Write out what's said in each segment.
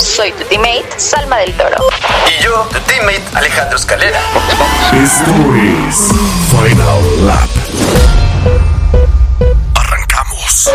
Soy tu teammate, Salma del Toro. Y yo, tu teammate, Alejandro Escalera. Esto es Final Lap. Arrancamos.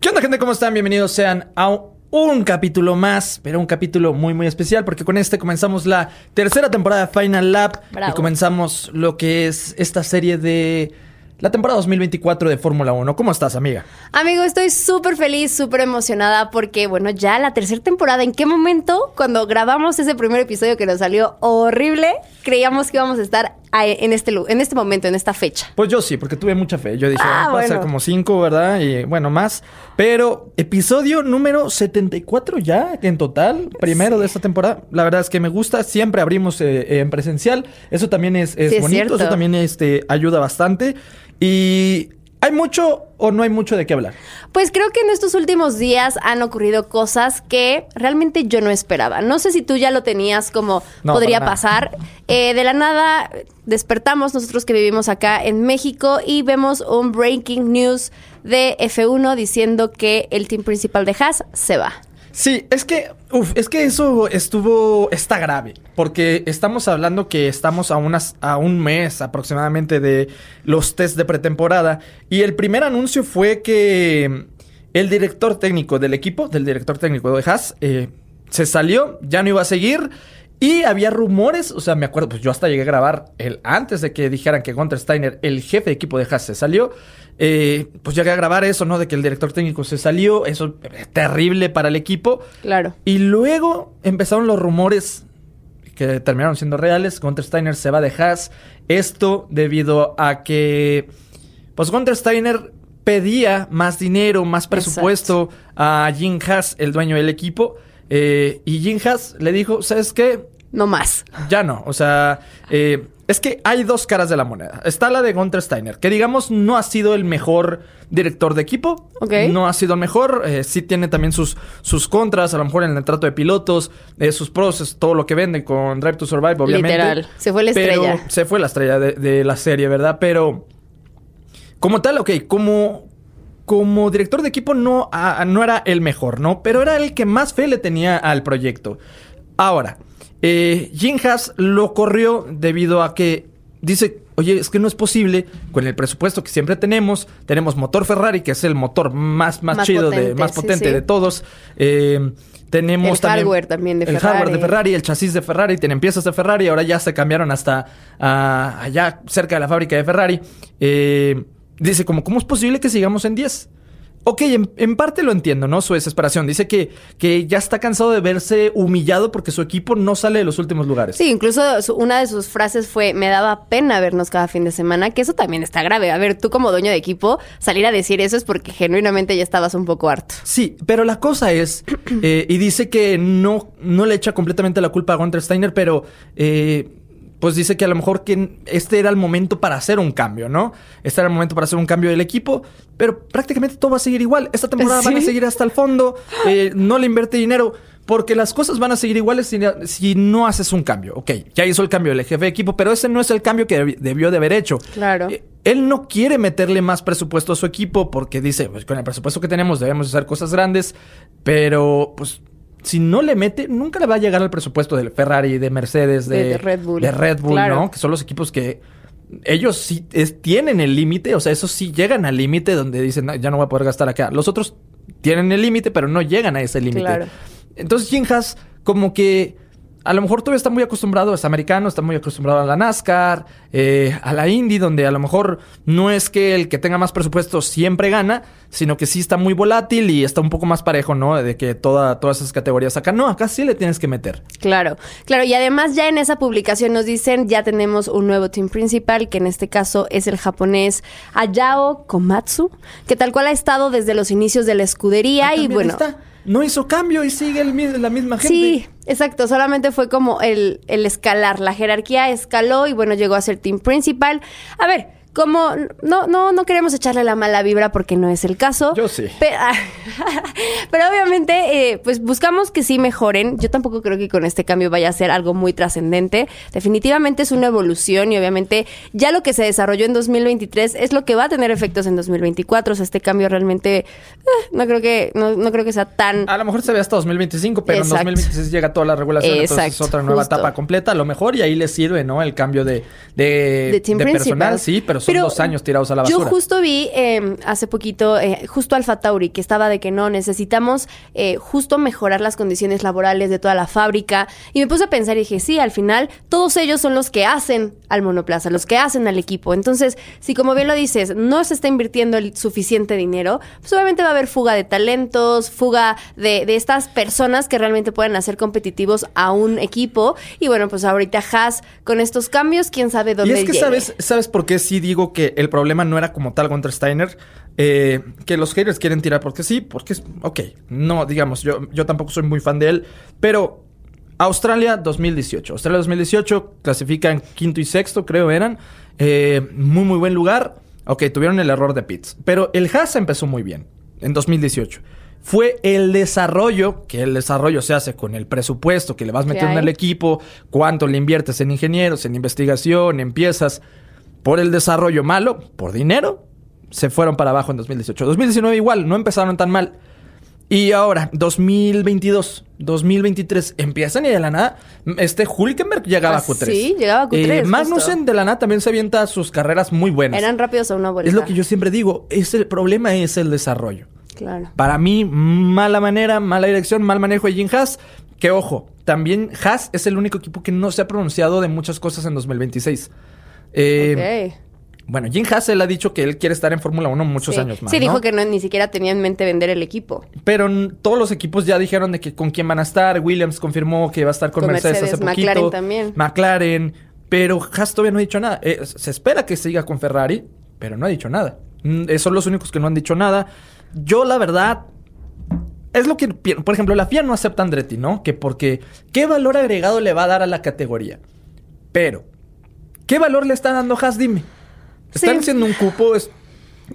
¿Qué onda, gente? ¿Cómo están? Bienvenidos sean a un capítulo más, pero un capítulo muy, muy especial, porque con este comenzamos la tercera temporada de Final Lap Bravo. y comenzamos lo que es esta serie de la temporada 2024 de Fórmula 1. ¿Cómo estás, amiga? Amigo, estoy súper feliz, súper emocionada porque, bueno, ya la tercera temporada, ¿en qué momento, cuando grabamos ese primer episodio que nos salió horrible, creíamos que íbamos a estar en este, en este momento, en esta fecha? Pues yo sí, porque tuve mucha fe. Yo dije, Ah, va a ser como cinco, ¿verdad? Y bueno, más. Pero episodio número 74 ya en total, primero de esta temporada. La verdad es que me gusta. Siempre abrimos eh, en presencial. Eso también es, es Sí, bonito. Eso también este, ayuda bastante. Y ¿hay mucho o no hay mucho de qué hablar? Pues creo que en estos últimos días han ocurrido cosas que realmente yo no esperaba. No sé si tú ya lo tenías como No, podría pasar. Eh, de la nada despertamos nosotros que vivimos acá en México y vemos un breaking news de F1 diciendo que el team principal de Haas se va. Sí, es que, es que eso estuvo, está grave, porque estamos hablando que estamos a, unas, a un mes aproximadamente de los test de pretemporada, y el primer anuncio fue que el director técnico del equipo, del director técnico de Haas, eh, se salió, ya no iba a seguir, y había rumores, o sea, me acuerdo, pues yo hasta llegué a grabar el antes de que dijeran que Gunter Steiner, el jefe de equipo de Haas, se salió. eh, pues llegué a grabar eso, ¿no? De que el director técnico se salió, eso es terrible para el equipo. Claro. Y luego empezaron los rumores que terminaron siendo reales. Gunter Steiner se va de Haas. Esto debido a que, pues Gunter Steiner pedía más dinero, más presupuesto a Jim Haas, el dueño del equipo. eh, y Jim Haas le dijo, ¿sabes qué? No más. Ya no, o sea, eh, es que hay dos caras de la moneda. Está la de Gunter Steiner, que digamos no ha sido el mejor director de equipo. Ok. No ha sido el mejor. eh, sí tiene también sus, sus contras, a lo mejor en el trato de pilotos, eh, sus pros, es todo lo que vende con Drive to Survive, obviamente. Literal, se fue la Pero- estrella. se fue la estrella de, de la serie, ¿verdad? Pero como tal, ok, como, como director de equipo no, ah, no era el mejor, ¿no? Pero era el que más fe le tenía al proyecto. Ahora, eh, Jim Haas lo corrió debido a que dice, oye, es que no es posible con el presupuesto que siempre tenemos. Tenemos motor Ferrari, que es el motor más, más, Más chido, de, potente, más sí, potente sí. de todos. Eh, tenemos El también hardware también de el Ferrari. hardware de Ferrari, el chasis de Ferrari, tienen piezas de Ferrari, ahora ya se cambiaron hasta allá cerca de la fábrica de Ferrari. Eh, dice, como, ¿cómo es posible que sigamos en 10? Ok, en, en parte lo entiendo, ¿no? Su desesperación. Dice que, que ya está cansado de verse humillado porque su equipo no sale de los últimos lugares. Sí, incluso su- una de sus frases fue, me daba pena vernos cada fin de semana, que eso también está grave. A ver, tú como dueño de equipo, salir a decir eso es porque genuinamente ya estabas un poco harto. Sí, pero la cosa es, eh, y dice que no, no le echa completamente la culpa a Gunter Steiner, pero eh, pues dice que a lo mejor que este era el momento para hacer un cambio, ¿no? Este era el momento para hacer un cambio del equipo, pero prácticamente todo va a seguir igual. Esta temporada van a Sí. seguir hasta el fondo, eh, no le invierte dinero. Porque las cosas van a seguir iguales si, si no haces un cambio. Ok, ya hizo el cambio el jefe de equipo, pero ese no es el cambio que debi- debió de haber hecho. Claro. Eh, él no quiere meterle más presupuesto a su equipo porque dice, pues con el presupuesto que tenemos debemos hacer cosas grandes, pero pues si no le mete, nunca le va a llegar al presupuesto del Ferrari, de Mercedes, de, De- de Red Bull. de Red Bull, Claro. ¿no? Que son los equipos que ellos sí es- tienen el límite, o sea, esos sí llegan al límite donde dicen, "No, ya no voy a poder gastar acá. Los otros tienen el límite, pero no llegan a ese límite. Claro. Entonces Jim Haas como que a lo mejor todavía está muy acostumbrado, es americano, está muy acostumbrado a la NASCAR, eh, a la Indy, donde a lo mejor no es que el que tenga más presupuesto siempre gana, sino que sí está muy volátil y está un poco más parejo, ¿no? De que toda, todas esas categorías acá. No, acá sí le tienes que meter. Claro, claro, y además ya en esa publicación nos dicen, ya tenemos un nuevo team principal, que en este caso es el japonés Ayao Komatsu, que tal cual ha estado desde los inicios de la escudería Ah, y bueno, está. No hizo cambio y sigue el, la misma gente. Sí, exacto. Solamente fue como el, el escalar. La jerarquía escaló y bueno, llegó a ser team principal. A ver, como no, no, no queremos echarle la mala vibra porque no es el caso. Yo sí. Pe- Pero, obviamente, eh, pues buscamos que sí mejoren. Yo tampoco creo que con este cambio vaya a ser algo muy trascendente. Definitivamente es una evolución y obviamente ya lo que se desarrolló en 2023 es lo que va a tener efectos en 2024. O sea, este cambio realmente eh, no creo que no, no creo que sea tan A lo mejor se ve hasta 2025, pero Exacto. en 2026 llega toda la regulación, entonces es otra nueva justo. etapa completa. A lo mejor y ahí le sirve, ¿no? El cambio de, de, de personal, sí, pero son dos años tirados a la Yo basura. justo vi eh, hace poquito, eh, justo Alfa Tauri, que estaba de que no, necesitamos eh, justo mejorar las condiciones laborales de toda la fábrica. Y me puse a pensar y dije, sí, al final todos ellos son los que hacen al monoplaza, los que hacen al equipo. Entonces, si como bien lo dices, no se está invirtiendo el suficiente dinero, pues obviamente va a haber fuga de talentos, fuga de, de estas personas que realmente pueden hacer competitivos a un equipo. Y bueno, pues ahorita Haas, con estos cambios, quién sabe Y dónde es que llegue. sabes, ¿sabes por qué sí digo que el problema no era como tal contra Steiner? Eh, que los haters quieren tirar porque sí, porque es... Ok, no, digamos, yo, yo tampoco soy muy fan de él, pero Australia 2018. Australia 2018 clasifican quinto y sexto, creo eran. Eh, muy, muy buen lugar. Ok, tuvieron el error de pits. Pero el Haas empezó muy bien en 2018. Fue el desarrollo, que el desarrollo se hace con el presupuesto que le vas metiendo al equipo, cuánto le inviertes en ingenieros, en investigación, en piezas. Por el desarrollo malo, por dinero, se fueron para abajo en 2018. 2019 igual, no empezaron tan mal. Y ahora, 2022, 2023, empiezan y de la nada, este Hulkenberg llegaba Ah, a Q3. sí, llegaba a Q3, Eh. Magnussen de la nada también se avienta sus carreras muy buenas. Eran rápidos a una vuelta. es lo que yo siempre digo, es el problema es el desarrollo. Claro. Para mí, mala manera, mala dirección, mal manejo de Jim Haas. Que ojo, también Haas es el único equipo que no se ha pronunciado de muchas cosas en 2026. Eh. Bueno, Jim Haas él ha dicho que él quiere estar en Fórmula 1 muchos Sí. años más. Sí, ¿no? dijo que no, ni siquiera tenía en mente vender el equipo. Pero todos los equipos ya dijeron de que con quién van a estar. Williams confirmó que va a estar con, Con Mercedes, Mercedes, hace poquito. McLaren también. McLaren. Pero Haas todavía no ha dicho nada. Eh, se espera que siga con Ferrari, pero no ha dicho nada. Mm, eh, son los únicos que no han dicho nada. Yo, la verdad, es lo que... Por ejemplo, la FIA no acepta a Andretti, ¿no? Que porque... ¿Qué valor agregado le va a dar a la categoría? Pero... ¿Qué valor le está dando Haas? Dime. Están Sí. haciendo un cupo... Es,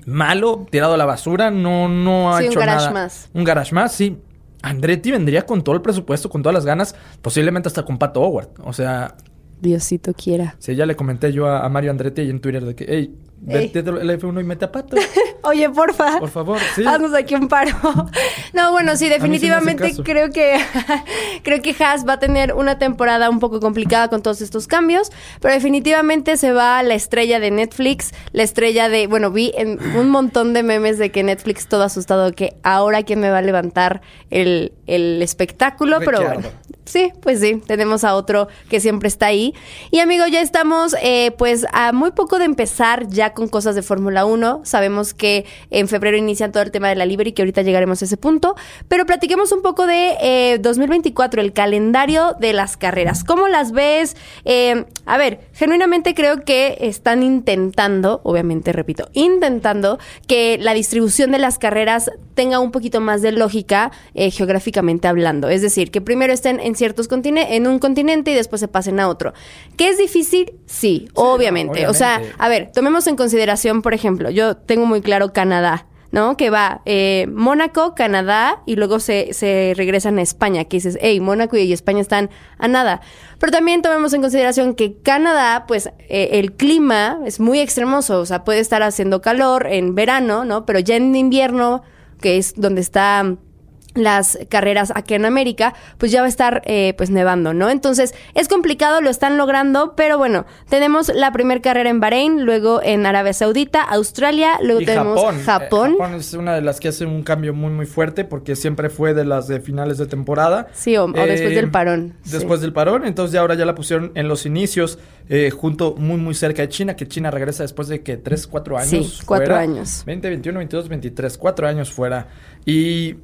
malo, tirado a la basura, no, no ha Sí, un hecho garage nada. más. Un garage más, sí. Andretti vendría con todo el presupuesto, con todas las ganas, posiblemente hasta con Pato Howard. O sea, Diosito quiera. si ya le comenté yo a, a Mario Andretti ahí en Twitter de que, hey, Ey. Vete del F1 y mete a Pato. Oye, porfa. Por favor, sí. Haznos aquí un paro. No, bueno, sí, definitivamente creo que creo que Haas va a tener una temporada un poco complicada con todos estos cambios, pero definitivamente se va la estrella de Netflix, la estrella de, bueno, vi en un montón de memes de que Netflix todo asustado que ahora quién me va a levantar el, el espectáculo, pero bueno. Sí, pues sí, tenemos a otro que siempre está ahí. Y amigo, ya estamos eh, pues a muy poco de empezar ya con cosas de Fórmula 1. Sabemos que en febrero inician todo el tema de la Libre y que ahorita llegaremos a ese punto. Pero platiquemos un poco de eh, 2024, el calendario de las carreras. ¿Cómo las ves? Eh, a ver, genuinamente creo que están intentando, obviamente repito, intentando que la distribución de las carreras tenga un poquito más de lógica eh, geográficamente hablando. Es decir, que primero estén en ciertos continentes, en un continente y después se pasen a otro. ¿Que es difícil? Sí, obviamente. no, O sea, obviamente. a ver, tomemos en consideración, por ejemplo, yo tengo muy claro Canadá. ¿No? Que va eh, Mónaco, Canadá y luego se, se regresan a España. Que dices, hey, Mónaco y España están a nada. Pero también tomemos en consideración que Canadá, pues eh, el clima es muy extremoso. O sea, puede estar haciendo calor en verano, ¿no? Pero ya en invierno, que es donde está las carreras aquí en América, pues ya va a estar eh, pues nevando, ¿no? Entonces es complicado, lo están logrando, pero bueno, tenemos la primera carrera en Bahrein, luego en Arabia Saudita, Australia, luego Y tenemos Japón. Japón. Eh, Japón es una de las que hace un cambio muy, muy fuerte porque siempre fue de las de finales de temporada. Sí, o- o después del parón, Después del parón, entonces ya ahora ya la pusieron en los inicios, eh, junto muy, muy cerca de China, que China regresa después de que 3, 4 años. Sí, años. 20, 21, 22, 23, 4 años fuera. Y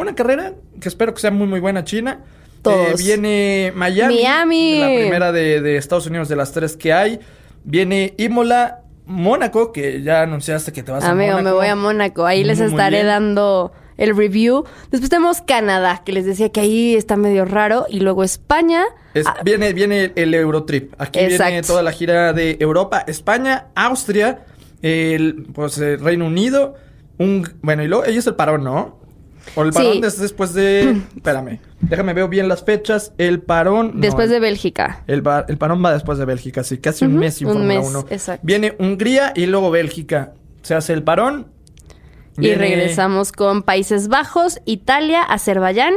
una carrera que espero que sea muy, muy buena China. Todos. Eh, viene Miami. Miami. La primera de, de Estados Unidos de las tres que hay. Viene Imola, Mónaco, que ya anunciaste que te vas a Amigo, Mónaco. me voy a Mónaco, ahí les Muy, estaré dando el review. Después tenemos Canadá, que les decía que ahí está medio raro. Y luego España. Es- Ah, viene, viene el Eurotrip. Aquí viene toda la gira de Europa, España, Austria, el pues, eh, Reino Unido. Un, bueno, y luego ellos el parón, ¿no? O el Sí. parón es después de. Espérame. Déjame veo bien las fechas. El parón. no, después el- de Bélgica. El, bar- el parón va después de Bélgica, sí, casi un Ujú, mes sin un Fórmula mes, 1. exacto. Viene Hungría y luego Bélgica. Se hace el parón. Y Viene regresamos con Países Bajos, Italia, Azerbaiyán,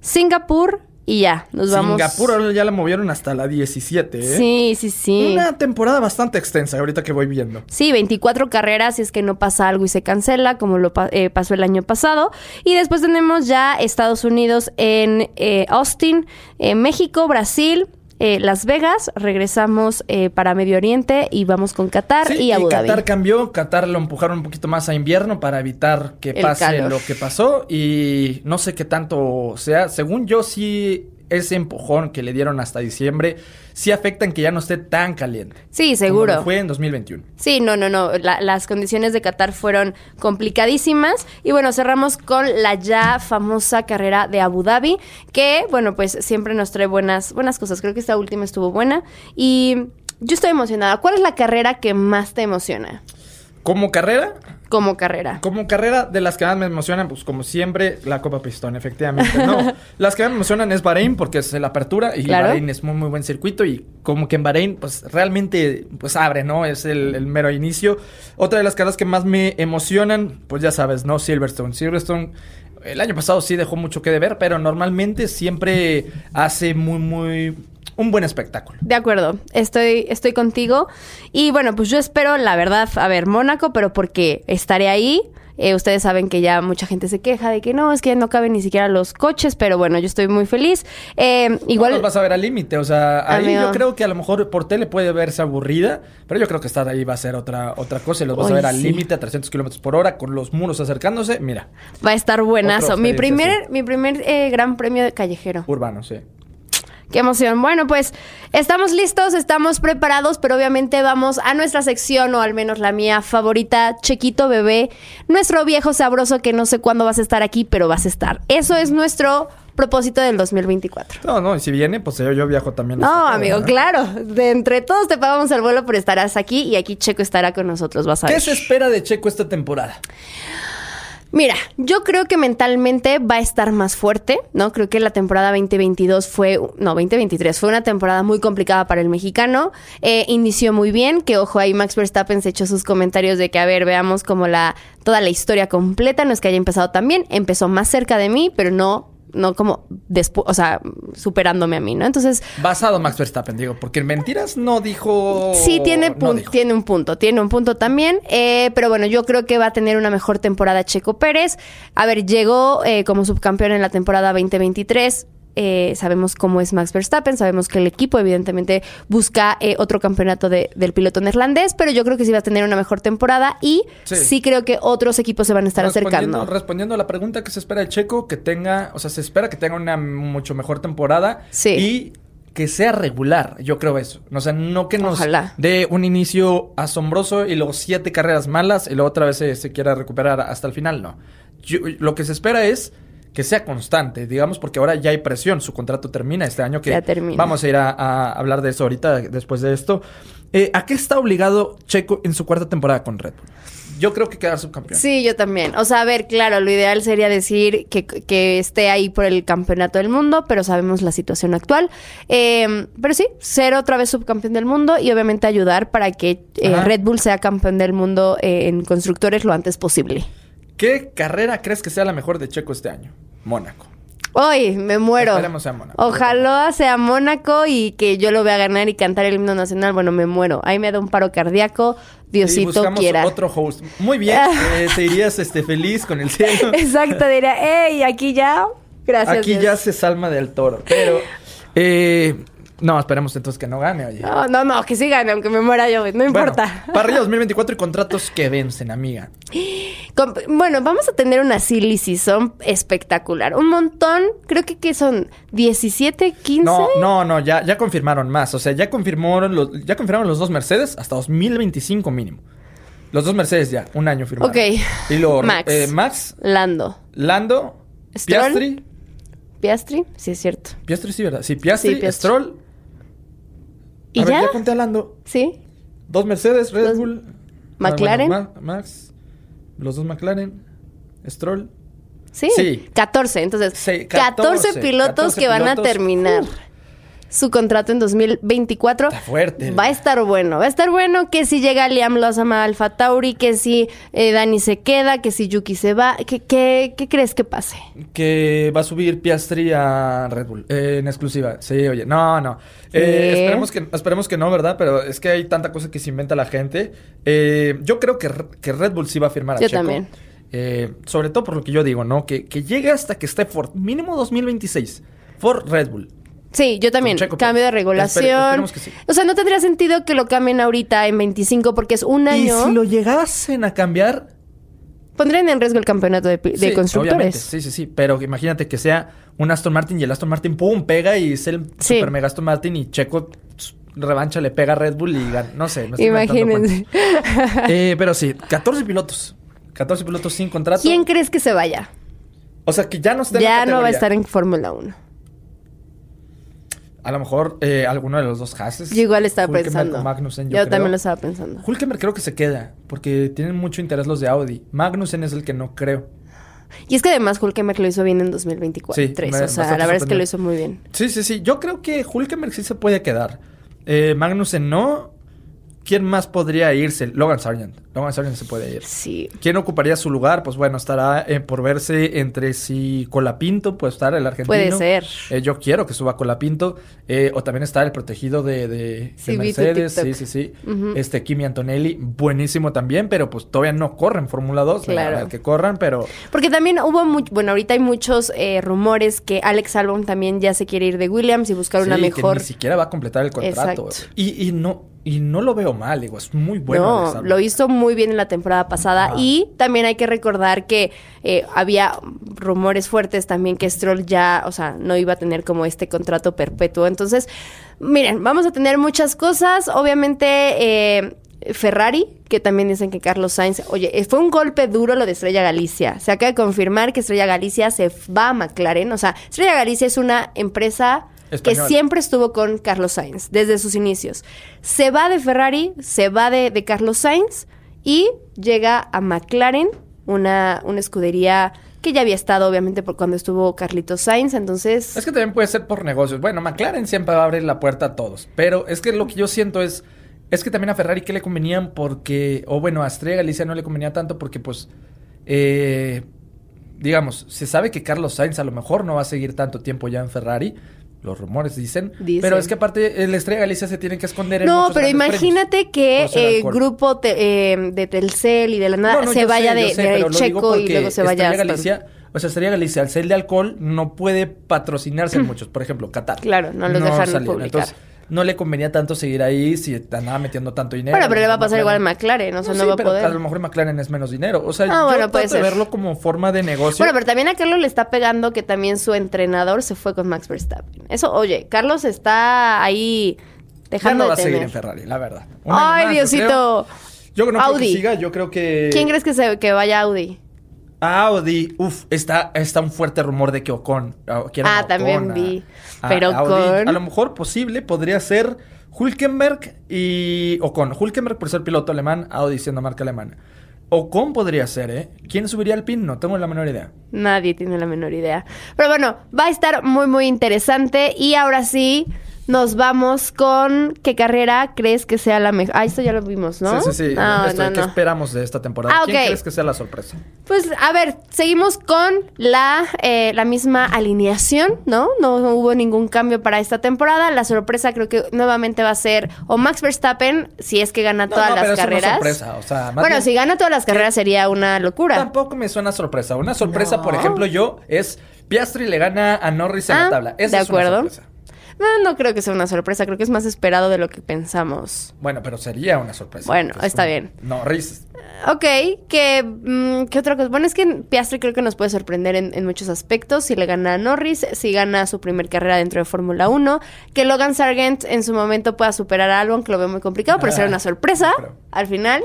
Singapur y ya. Nos vamos. Singapur ahora ya la movieron hasta la 17, ¿eh? Sí, sí, sí. Una temporada bastante extensa, ahorita que voy viendo. Sí, 24 carreras si es que no pasa algo y se cancela, como lo pa- eh, pasó el año pasado. Y después tenemos ya Estados Unidos en eh, Austin, eh, México, Brasil, eh, Las Vegas. Regresamos eh, para Medio Oriente y vamos con Qatar Sí, y Abu Dhabi. Qatar cambió, Qatar lo empujaron un poquito más a invierno para evitar que El pase calor. lo que pasó y no sé qué tanto sea. Según yo sí ese empujón que le dieron hasta diciembre sí afecta en que ya no esté tan caliente. Sí, seguro. fue en 2021. Sí, no, no, no. La- las condiciones de Qatar fueron complicadísimas. Y bueno, cerramos con la ya famosa carrera de Abu Dhabi, que, bueno, pues siempre nos trae buenas, buenas cosas. Creo que esta última estuvo buena. Y yo estoy emocionada. ¿Cuál es la carrera que más te emociona Como carrera, como carrera? Como carrera de las que más me emocionan, pues como siempre, la Copa Pistón, efectivamente. No, las que más me emocionan es Bahrein porque es la apertura y Claro. Bahrein es muy, muy buen circuito y como que en Bahrein, pues realmente, pues abre, ¿no? Es el, el mero inicio. Otra de las carreras que más me emocionan, pues ya sabes, ¿no? Silverstone. Silverstone, el año pasado sí dejó mucho que deber, pero normalmente siempre hace muy, muy... Un buen espectáculo. De acuerdo, estoy, estoy contigo. Y bueno, pues yo espero, la verdad, a ver, Mónaco, pero porque estaré ahí. Eh, ustedes saben que ya mucha gente se queja de que no, es que no caben ni siquiera los coches, pero bueno, yo estoy muy feliz. Eh, Igual igual, los vas a ver al límite, o sea, ahí Amigo. yo creo que a lo mejor por tele puede verse aburrida, pero yo creo que estar ahí va a ser otra otra cosa y los vas a ver al límite a 300 kilómetros por hora con los muros acercándose, mira, va a estar buenazo. Mi primer, mi primer eh, gran premio de callejero. urbano, sí. Qué emoción. Bueno, pues estamos listos, estamos preparados, pero obviamente vamos a nuestra sección, o al menos la mía favorita, Chequito Bebé, nuestro viejo sabroso que no sé cuándo vas a estar aquí, pero vas a estar. Eso es nuestro propósito del 2024. No, no, y si viene, pues yo, yo viajo también. No, amigo, claro. De entre todos te pagamos el vuelo, pero estarás aquí y aquí Checo estará con nosotros, vas a ver. ¿Qué se espera de Checo esta temporada? Mira, yo creo que mentalmente va a estar más fuerte, ¿no? Creo que la temporada 2022 fue, no, 2023 fue una temporada muy complicada para el mexicano. Eh, inició muy bien, que ojo, ahí Max Verstappen se echó sus comentarios de que, a ver, veamos como la, toda la historia completa, no es que haya empezado tan bien, empezó más cerca de mí, pero no, no como después, o sea, superándome a mí, ¿no? Entonces, Basado Max Verstappen, digo, porque en mentiras no dijo... Sí, tiene, no pun- dijo. tiene un punto, tiene un punto también. eh, pero bueno, yo creo que va a tener una mejor temporada Checo Pérez. A ver, llegó eh, como subcampeón en la temporada 2023. Eh, sabemos cómo es Max Verstappen, sabemos que el equipo evidentemente busca eh, otro campeonato de- del piloto neerlandés, pero yo creo que sí va a tener una mejor temporada y sí, Sí. creo que otros equipos se van a estar acercando. Respondiendo a la pregunta que se espera de Checo, que tenga, o sea, se espera que tenga una mucho mejor temporada Sí. y que sea regular, yo creo eso. O sea, no que nos Ojalá. dé un inicio asombroso y luego siete carreras malas y luego otra vez se, se quiera recuperar hasta el final, no. Yo- lo que se espera es que sea constante, digamos, porque ahora ya hay presión, su contrato termina este año, que Ya termina. vamos a ir a, a hablar de eso ahorita, después de esto. Eh, ¿A qué está obligado Checo en su cuarta temporada con Red Bull? Yo creo que quedar subcampeón. Sí, yo también. O sea, a ver, claro, lo ideal sería decir que, que esté ahí por el campeonato del mundo, pero sabemos la situación actual. Eh, pero sí, ser otra vez subcampeón del mundo y obviamente ayudar para que eh. Red Bull sea campeón del mundo eh, en constructores lo antes posible. ¿Qué carrera crees que sea la mejor de Checo este año? Mónaco. Hoy me muero. Esperemos sea Mónaco. Ojalá sea Mónaco y que yo lo vea ganar y cantar el himno nacional. Bueno, me muero. Ahí me da un paro cardíaco. Y Diosito buscamos quiera. otro host. Muy bien, eh, te irías este, feliz con el cielo. Exacto, diría, ¡ey! Aquí ya. Gracias. Aquí Dios. ya se salma del toro. Pero, eh, no, esperemos entonces que no gane, oye. No, no, no, que sí gane, aunque me muera yo, no Bueno, importa. Parrilla 2024 y contratos que vencen, amiga. Bueno, vamos a tener una silly season espectacular. Un montón, creo que, que son 17, 15. No, no, no, ya, ya confirmaron más. O sea, ya confirmaron los, ya confirmaron los dos Mercedes hasta 2025 mínimo. Los dos Mercedes ya, un año firmado. Ok. Y luego Max. eh, Max, Lando. Lando, Stroll. Piastri. Piastri, sí es cierto. Piastri sí, ¿verdad? Sí, Piastri, Sí, Piastri. Stroll. ¿Y a ver, ya? ya conté a Lando. Sí. Dos Mercedes, Red Dos- Bull. McLaren. bueno, Ma- Max. Los dos McLaren. Stroll. Sí. Sí. 14. Entonces, Sí, 14, 14, pilotos 14 que van pilotos. a terminar su contrato en 2024. Está fuerte. Va a estar bueno. Va a estar bueno que si llega Liam Lawson a Alfa Tauri, que si eh, Dani se queda, que si Yuki se va. ¿Qué, qué, qué crees que pase? Que va a subir Piastri a Red Bull. eh, en exclusiva. Sí, oye. No, no. Eh, esperemos, que, esperemos que no, ¿verdad? Pero es que hay tanta cosa que se inventa la gente. Eh, yo creo que, que Red Bull sí va a firmar a Yo Checo. también. Eh, sobre todo por lo que yo digo, ¿no? Que, que llegue hasta que esté Ford. Mínimo 2026. Ford Red Bull. Sí, yo también. Checo, Cambio de pues. regulación. Espere- sí. O sea, no tendría sentido que lo cambien ahorita en 25 porque es un Y año. si lo llegasen a cambiar, Pondrían en riesgo el campeonato de, de Sí, obviamente, constructores. Sí, sí, sí. Pero imagínate que sea un Aston Martin y el Aston Martin, pum, pega y es el Sí. super mega Aston Martin y Checo pss, revancha, le pega a Red Bull y gana. No sé, me estoy inventando Imagínense. Eh, pero sí, 14 pilotos. 14 pilotos sin contrato. ¿Quién crees que se vaya? O sea, que ya no está en la Ya no va a estar en Fórmula 1. A lo mejor eh, alguno de los dos Hasses. Yo igual estaba pensando. Magnussen, yo yo, también lo estaba pensando. Hulkenberg creo que se queda, porque tienen mucho interés los de Audi. Magnussen es el que no creo. Y es que además Hulkenberg lo hizo bien en 2024. Sí, tres, me- o sea, la verdad es que lo hizo muy bien. Sí, sí, sí. Yo creo que Hulkenberg sí se puede quedar. Eh, Magnussen no. ¿Quién más podría irse? Logan Sargent. Logan Sargent se puede ir. Sí. ¿Quién ocuparía su lugar? Pues bueno, estará eh, por verse entre si Colapinto puede estar el argentino. Puede ser. Eh, yo quiero que suba Colapinto. Eh, o también está el protegido de, de, Sí, de vi tu Mercedes. Sí, sí, sí. Este Kimi Antonelli, buenísimo también, pero pues todavía no corren Fórmula 2. Claro. Que corran, pero Porque también hubo mucho, bueno, ahorita hay muchos eh, rumores que Alex Albon también ya se quiere ir de Williams y buscar una mejor. Que ni siquiera va a completar el contrato. Exacto. Y, y no, y no lo veo mal, digo, es muy bueno. no, lo hizo muy bien en la temporada pasada. Y también hay que recordar que eh, había rumores fuertes también que Stroll ya, o sea, no iba a tener como este contrato perpetuo. Entonces, miren, vamos a tener muchas cosas. Obviamente, eh, Ferrari, que también dicen que Carlos Sainz, oye, eh, fue un golpe duro lo de Estrella Galicia. Se acaba de confirmar que Estrella Galicia se va a McLaren. O sea, Estrella Galicia es una empresa que siempre estuvo con Carlos Sainz desde sus inicios. Se va de Ferrari, se va de, de Carlos Sainz y llega a McLaren, una, una escudería que ya había estado obviamente por cuando estuvo Carlitos Sainz. Entonces, Es que también puede ser por negocios. Bueno, McLaren siempre va a abrir la puerta a todos. Pero es que lo que yo siento es. Es que también a Ferrari que le convenían porque. O bueno, a Estrella Galicia no le convenía tanto porque, pues. eh, digamos, se sabe que Carlos Sainz a lo mejor no va a seguir tanto tiempo ya en Ferrari. Los rumores dicen. Dicen. Pero es que aparte, el Estrella Galicia se tiene que esconder en no, pero imagínate premios que el alcohol. grupo te- eh, de Telcel y de la nada No, no, se vaya sé, de, sé, de Checo y luego se vaya Galicia, o sea, Estrella Galicia, al ser de alcohol, no puede patrocinarse en muchos. Por ejemplo, Qatar. Claro, no los salían. publicar. Entonces, no le convenía tanto seguir ahí si andaba metiendo tanto dinero. Bueno, pero le va a pasar igual a McLaren, o sea, no, sí, va a poder. a lo mejor McLaren es menos dinero. O sea, Ah, yo bueno, trato puede de ser. verlo como forma de negocio. Bueno, pero también a Carlos le está pegando que también su entrenador se fue con Max Verstappen. Eso, oye, Carlos está ahí ya dejando no va a seguir en Ferrari, la verdad. Ay, más, yo Diosito. creo. Yo no creo Audi. que siga, yo creo que... ¿Quién crees que, se, que vaya a Audi? Audi, uff, está, está un fuerte rumor de que Ocon. ah, quieren Ah, a Ocon también a- vi. a Pero Audi. Ocon- A lo mejor posible podría ser Hulkenberg y Ocon. Hulkenberg por ser piloto alemán, Audi siendo marca alemana. Ocon podría ser, ¿eh? ¿Quién subiría al pin? No tengo la menor idea. Nadie tiene la menor idea. Pero bueno, va a estar muy, muy interesante. Y ahora sí, nos vamos con qué carrera crees que sea la mejor. Ah, esto ya lo vimos, ¿no? Sí, sí, sí. No, Esto, no, ¿Qué no. esperamos de esta temporada? Ah, ¿Quién crees que sea la sorpresa? Pues a ver, seguimos con la, eh, la misma alineación, ¿no? ¿no? hubo ningún cambio para esta temporada. La sorpresa creo que nuevamente va a ser o Max Verstappen, si es que gana todas las pero eso no es carreras. sorpresa, o sea, bueno, bien- si gana todas las carreras sería una locura. Tampoco me suena sorpresa. Una sorpresa, por ejemplo, yo es Piastri le gana a Norris en Ah, la tabla. Esa de es una acuerdo. sorpresa. No, no creo que sea una sorpresa, creo que es más esperado de lo que pensamos. Bueno, pero sería una sorpresa. Bueno, está bien. Norris. Ok, que mm, ¿qué otra cosa? Bueno, es que Piastri creo que nos puede sorprender en, en muchos aspectos. Si le gana a Norris, si gana su primer carrera dentro de Fórmula 1, que Logan Sargent en su momento pueda superar a Albon, que lo veo muy complicado, pero Ah, será una sorpresa no al final.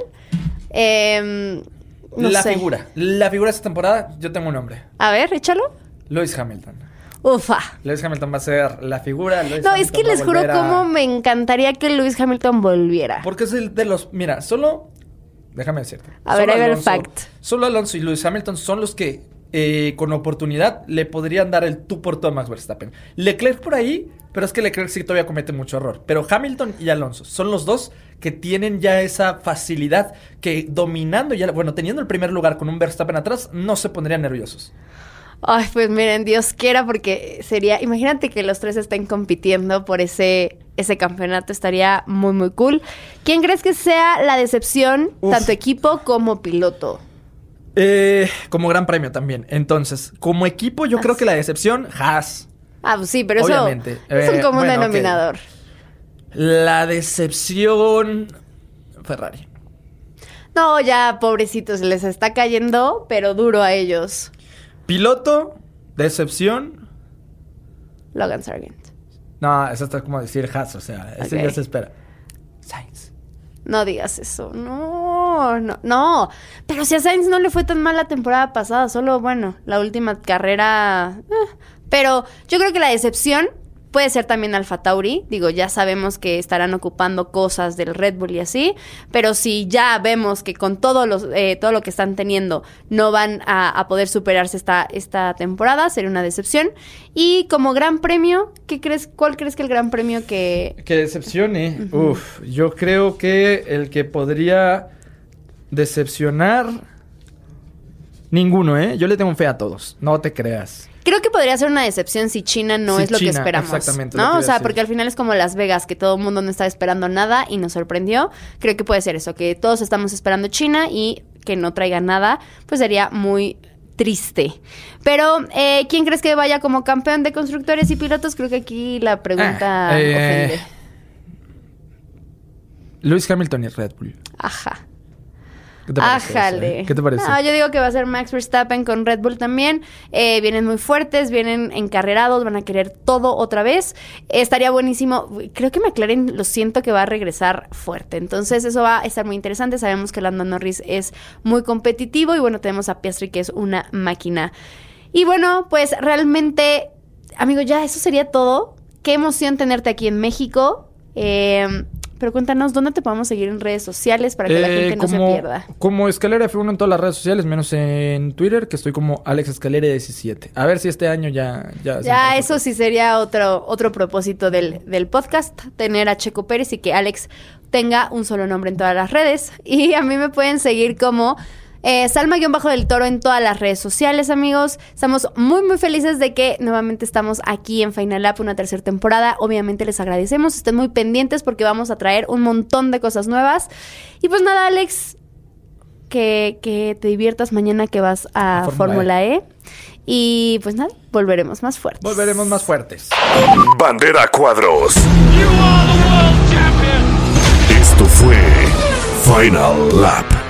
Em, no la sé. figura. La figura de esta temporada, yo tengo un nombre. A ver, échalo. Lewis Hamilton. Ufa. Lewis Hamilton va a ser la figura. Lewis No, es que les juro a- cómo me encantaría que Lewis Hamilton volviera. Porque es el de los. Mira, solo. Déjame decirte. A ver, va el Alonso- fact. Solo Alonso y Lewis Hamilton son los que, eh, con oportunidad, le podrían dar el tú por tú a Max Verstappen. Leclerc por ahí, pero es que Leclerc sí todavía comete mucho error. Pero Hamilton y Alonso son los dos que tienen ya esa facilidad que dominando ya, bueno, teniendo el primer lugar con un Verstappen atrás, no se pondrían nerviosos. Ay, pues miren, Dios quiera, porque sería. Imagínate que los tres estén compitiendo por ese, ese campeonato. Estaría muy, muy cool. ¿Quién crees que sea la decepción, Uf. tanto equipo como piloto? Eh, como gran premio también. Entonces, como equipo, yo creo que la decepción, Haas. Ah, pues sí, pero eso Obviamente. es un Eh, común bueno, denominador. La decepción, Ferrari. No, ya, pobrecitos, les está cayendo, pero duro a ellos. Piloto, decepción. Logan Sargent. No, eso está como decir Haas, o sea, ese ya se espera. Sainz. No digas eso. No, no, no. Pero si a Sainz no le fue tan mal la temporada pasada, solo, bueno, la última carrera. eh. Pero yo creo que la decepción puede ser también Alfa Tauri. Digo, ya sabemos que estarán ocupando cosas del Red Bull y así. Pero si ya vemos que con todo, los, eh, todo lo que están teniendo no van a, a poder superarse esta, esta temporada, sería una decepción. Y como gran premio, ¿qué crees? ¿Cuál crees que el gran premio que, Que decepcione. Uf, yo creo que el que podría decepcionar. Ninguno, ¿eh? Yo le tengo fe a todos. No te creas. Creo que podría ser una decepción si China no Si es lo que esperamos. exactamente, ¿No? O sea, decir. porque al final es como Las Vegas, que todo el mundo no estaba esperando nada y nos sorprendió. Creo que puede ser eso, que todos estamos esperando China y que no traiga nada, pues sería muy triste. Pero, eh, ¿quién crees que vaya como campeón de constructores y pilotos? Creo que aquí la pregunta Ah, eh, ofende. Lewis Hamilton y Red Bull. Ajá. ¿Qué te parece? eh? ¿Qué te parece? No, yo digo que va a ser Max Verstappen con Red Bull también. Eh, vienen muy fuertes, vienen encarrerados, van a querer todo otra vez. Eh, estaría buenísimo. Creo que McLaren lo siento que va a regresar fuerte. Entonces, eso va a estar muy interesante. Sabemos que Lando Norris es muy competitivo y bueno, tenemos a Piastri que es una máquina. Y bueno, pues realmente, amigo, ya eso sería todo. Qué emoción tenerte aquí en México. Eh, pero cuéntanos, ¿dónde te podemos seguir en redes sociales para que la Eh, gente no se pierda? Como Escalera F1 en todas las redes sociales, menos en Twitter, que estoy como Alex Escalera 17. A ver si este año ya... Ya, Ya, eso sí sería otro, otro propósito del, del podcast, tener a Checo Pérez y que Alex tenga un solo nombre en todas las redes. Y a mí me pueden seguir como eh, Salma-del Toro en todas las redes sociales, amigos. Estamos muy, muy felices de que nuevamente estamos aquí en Final Up, una tercera temporada. Obviamente les agradecemos, estén muy pendientes porque vamos a traer un montón de cosas nuevas. Y pues nada, Alex, que, que te diviertas mañana que vas a Fórmula Fórmula E. Y pues nada, volveremos más fuertes. Volveremos más fuertes. Bandera Cuadros. Esto fue Final Lap.